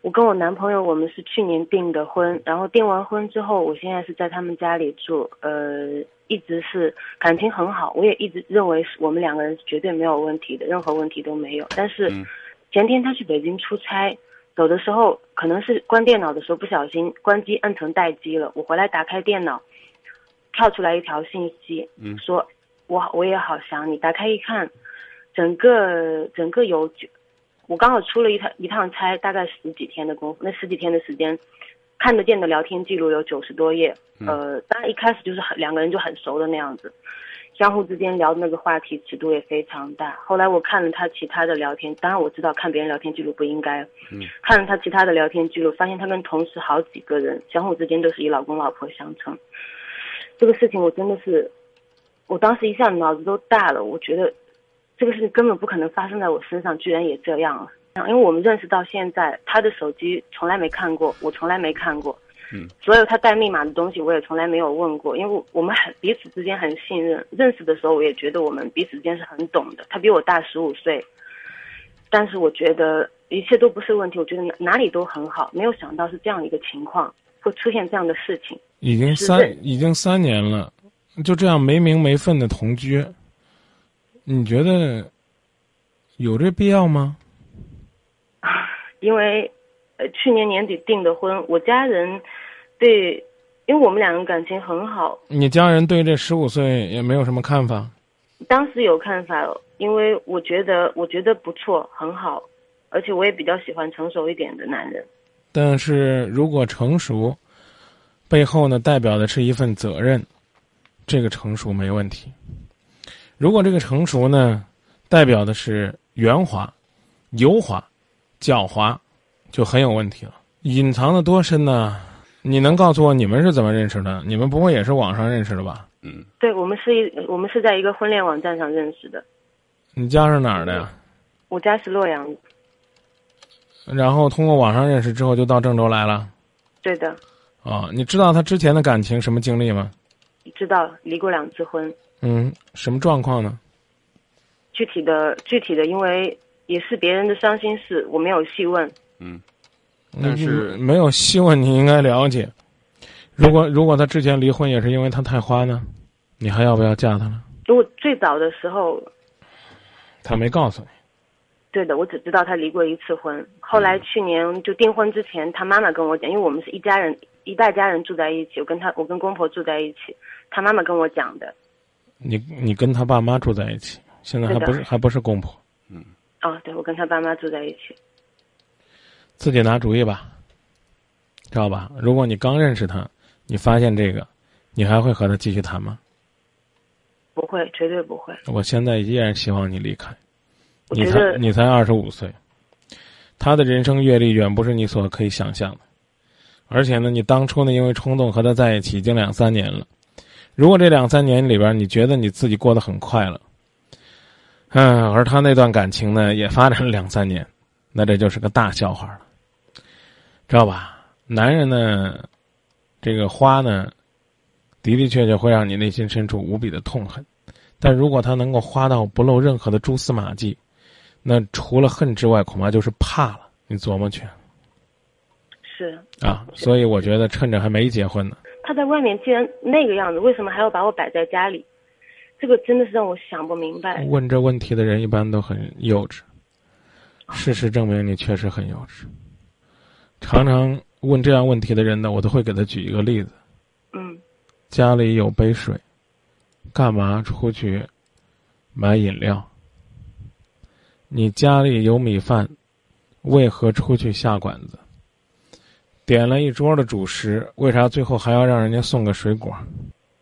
我跟我男朋友，我们是去年订的婚，然后订完婚之后，我现在是在他们家里住，呃，一直是感情很好，我也一直认为是我们两个人绝对没有问题的，任何问题都没有。但是前天他去北京出差，走的时候可能是关电脑的时候不小心关机摁成待机了，我回来打开电脑，跳出来一条信息，说我我也好想你，打开一看，整个整个有。我刚好出了一趟一趟差，大概十几天的功夫，那十几天的时间，看得见的聊天记录有九十多页。呃，当然一开始就是很两个人就很熟的那样子，相互之间聊的那个话题尺度也非常大。后来我看了他其他的聊天，当然我知道看别人聊天记录不应该。嗯。看了他其他的聊天记录，发现他跟同时好几个人相互之间都是以老公老婆相称。这个事情我真的是，我当时一下脑子都大了，我觉得。这个事情根本不可能发生在我身上，居然也这样了。因为我们认识到现在，他的手机从来没看过，我从来没看过。嗯。所有他带密码的东西，我也从来没有问过。因为我们很彼此之间很信任，认识的时候我也觉得我们彼此之间是很懂的。他比我大十五岁，但是我觉得一切都不是问题，我觉得哪哪里都很好。没有想到是这样一个情况，会出现这样的事情。已经三已经三年了，就这样没名没分的同居。你觉得有这必要吗？因为呃去年年底订的婚，我家人对，因为我们两个感情很好。你家人对这十五岁也没有什么看法？当时有看法，因为我觉得我觉得不错，很好，而且我也比较喜欢成熟一点的男人。但是如果成熟背后呢，代表的是一份责任，这个成熟没问题。如果这个成熟呢，代表的是圆滑、油滑、狡猾，就很有问题了。隐藏的多深呢？你能告诉我你们是怎么认识的？你们不会也是网上认识的吧？嗯，对，我们是一，我们是在一个婚恋网站上认识的。你家是哪儿的呀？我家是洛阳。然后通过网上认识之后，就到郑州来了。对的。哦，你知道他之前的感情什么经历吗？知道，离过两次婚。嗯，什么状况呢？具体的，具体的，因为也是别人的伤心事，我没有细问。嗯，但是没有细问，你应该了解。如果如果他之前离婚也是因为他太花呢，你还要不要嫁他呢？如果最早的时候，他没告诉你。对的，我只知道他离过一次婚。后来去年就订婚之前，他妈妈跟我讲，因为我们是一家人，一代家人住在一起，我跟他，我跟公婆住在一起，他妈妈跟我讲的。你你跟他爸妈住在一起，现在还不是还不是公婆，嗯，哦，对，我跟他爸妈住在一起，自己拿主意吧，知道吧？如果你刚认识他，你发现这个，你还会和他继续谈吗？不会，绝对不会。我现在依然希望你离开，你才你才二十五岁，他的人生阅历远不是你所可以想象的，而且呢，你当初呢因为冲动和他在一起已经两三年了。如果这两三年里边你觉得你自己过得很快乐，嗯，而他那段感情呢也发展了两三年，那这就是个大笑话了，知道吧？男人呢，这个花呢，的的确确会让你内心深处无比的痛恨，但如果他能够花到不露任何的蛛丝马迹，那除了恨之外，恐怕就是怕了。你琢磨去。是啊，所以我觉得趁着还没结婚呢。他在外面既然那个样子，为什么还要把我摆在家里？这个真的是让我想不明白。问这问题的人一般都很幼稚。事实证明你确实很幼稚。常常问这样问题的人呢，我都会给他举一个例子。嗯。家里有杯水，干嘛出去买饮料？你家里有米饭，为何出去下馆子？点了一桌的主食，为啥最后还要让人家送个水果？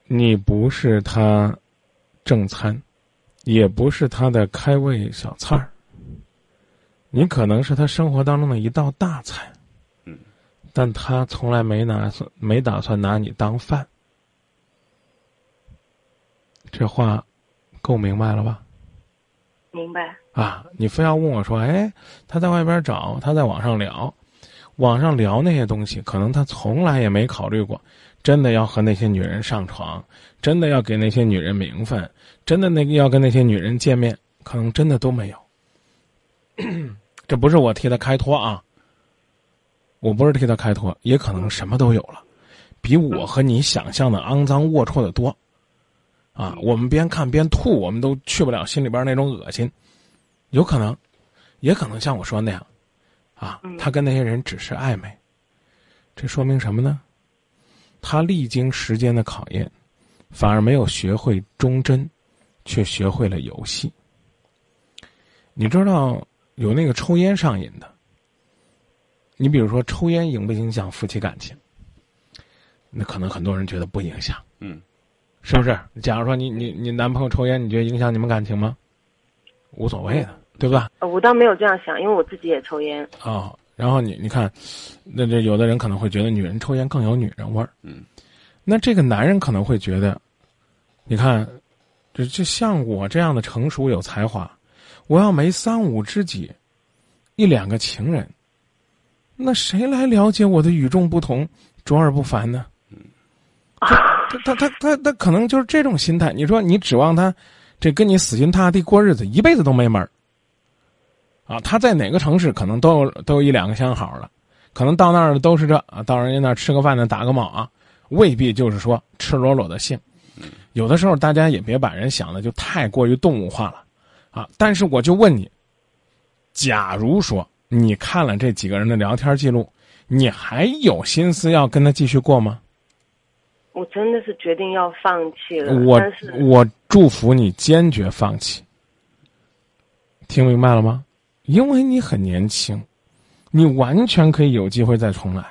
你不是他正餐，也不是他的开胃小菜儿，你可能是他生活当中的一道大菜。嗯，但他从来没拿算没打算拿你当饭。这话够明白了吧？明白。啊，你非要问我说，哎，他在外边找，他在网上聊。网上聊那些东西，可能他从来也没考虑过，真的要和那些女人上床，真的要给那些女人名分，真的那个要跟那些女人见面，可能真的都没有。这不是我替他开脱啊，我不是替他开脱，也可能什么都有了，比我和你想象的肮脏龌龊的多。啊，我们边看边吐，我们都去不了心里边那种恶心。有可能，也可能像我说那样，啊，他跟那些人只是暧昧。这说明什么呢？他历经时间的考验，反而没有学会忠贞，却学会了游戏。你知道有那个抽烟上瘾的，你比如说抽烟影不影响夫妻感情？那可能很多人觉得不影响。嗯。是不是？假如说你你你男朋友抽烟，你觉得影响你们感情吗？无所谓的，对吧？我倒没有这样想，因为我自己也抽烟。啊，然后你你看，那这有的人可能会觉得女人抽烟更有女人味儿。嗯，那这个男人可能会觉得，你看，这就像我这样的成熟有才华，我要没三五知己，一两个情人，那谁来了解我的与众不同、卓尔不凡呢？他他他他他可能就是这种心态。你说你指望他，这跟你死心塌地过日子，一辈子都没门儿。啊，他在哪个城市可能都有都有一两个相好的，可能到那儿都是这啊，到人家那儿吃个饭呢，打个卯啊，未必就是说赤裸裸的性。有的时候大家也别把人想的就太过于动物化了，啊。但是我就问你，假如说你看了这几个人的聊天记录，你还有心思要跟他继续过吗？我真的是决定要放弃了。我我祝福你坚决放弃。听明白了吗？因为你很年轻，你完全可以有机会再重来。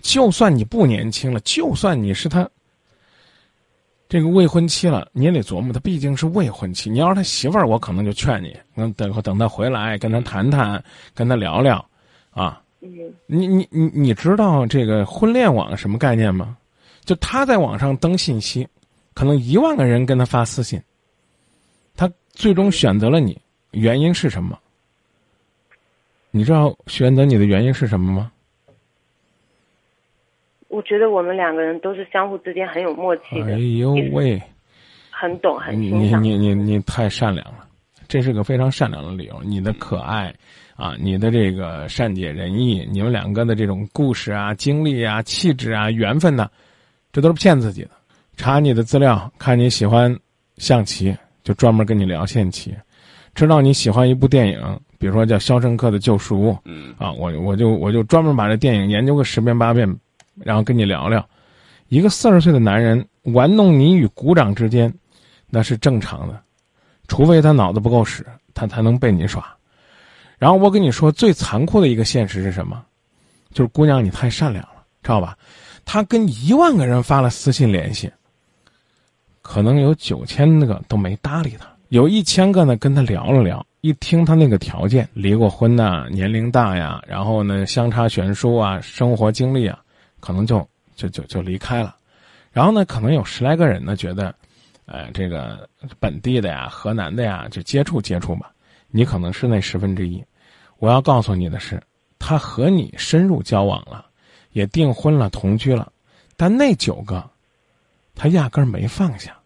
就算你不年轻了，就算你是他这个未婚妻了，你也得琢磨，他毕竟是未婚妻。你要是他媳妇儿，我可能就劝你，等等等他回来，跟他谈谈，跟他聊聊，啊。嗯。你你你你知道这个婚恋网什么概念吗？就他在网上登信息，可能一万个人跟他发私信，他最终选择了你，原因是什么？你知道选择你的原因是什么吗？我觉得我们两个人都是相互之间很有默契的。哎呦喂，很懂，很你你你你你太善良了，这是个非常善良的理由。你的可爱啊，你的这个善解人意，你们两个的这种故事啊、经历啊、气质啊、缘分呢。这都是骗自己的。查你的资料，看你喜欢象棋，就专门跟你聊象棋。知道你喜欢一部电影，比如说叫《肖申克的救赎》，嗯，啊，我我就我就专门把这电影研究个十遍八遍，然后跟你聊聊。一个四十岁的男人玩弄你与鼓掌之间，那是正常的，除非他脑子不够使，他才能被你耍。然后我跟你说，最残酷的一个现实是什么？就是姑娘，你太善良了，知道吧？他跟一万个人发了私信联系，可能有九千个都没搭理他，有一千个呢跟他聊了聊。一听他那个条件，离过婚呐，年龄大呀，然后呢相差悬殊啊，生活经历啊，可能就就就就离开了。然后呢，可能有十来个人呢觉得，呃，这个本地的呀，河南的呀，就接触接触吧。你可能是那十分之一。我要告诉你的是，他和你深入交往了。也订婚了，同居了，但那九个，他压根儿没放下，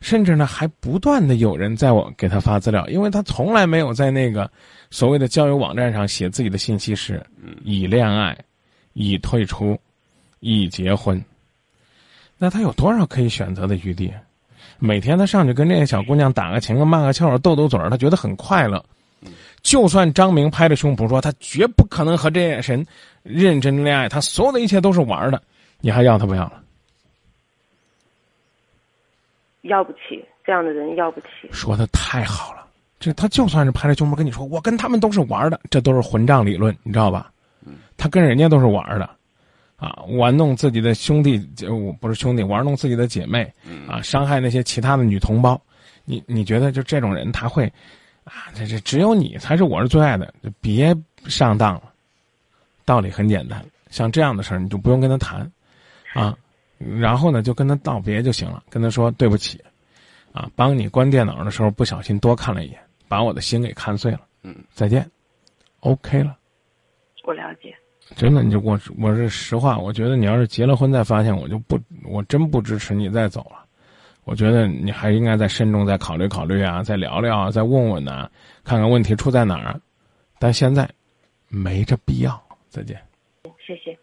甚至呢还不断的有人在我给他发资料，因为他从来没有在那个所谓的交友网站上写自己的信息是已恋爱、已退出、已结婚，那他有多少可以选择的余地？每天他上去跟这些小姑娘打个情、骂个俏、斗斗嘴儿，他觉得很快乐。就算张明拍着胸脯说他绝不可能和这些人认真恋爱，他所有的一切都是玩的，你还要他不要了？要不起，这样的人要不起。说的太好了，这他就算是拍着胸脯跟你说，我跟他们都是玩的，这都是混账理论，你知道吧？他跟人家都是玩的，啊，玩弄自己的兄弟，就不是兄弟，玩弄自己的姐妹，啊，伤害那些其他的女同胞，你你觉得就这种人他会？啊，这这只有你才是我是最爱的，就别上当了。道理很简单，像这样的事儿你就不用跟他谈，啊，然后呢就跟他道别就行了，跟他说对不起，啊，帮你关电脑的时候不小心多看了一眼，把我的心给看碎了，嗯，再见，OK 了。我了解。真的，你就我我是实话，我觉得你要是结了婚再发现，我就不，我真不支持你再走了。我觉得你还应该再慎重再考虑考虑啊，再聊聊啊，再问问呐，看看问题出在哪儿。但现在没这必要。再见。谢谢。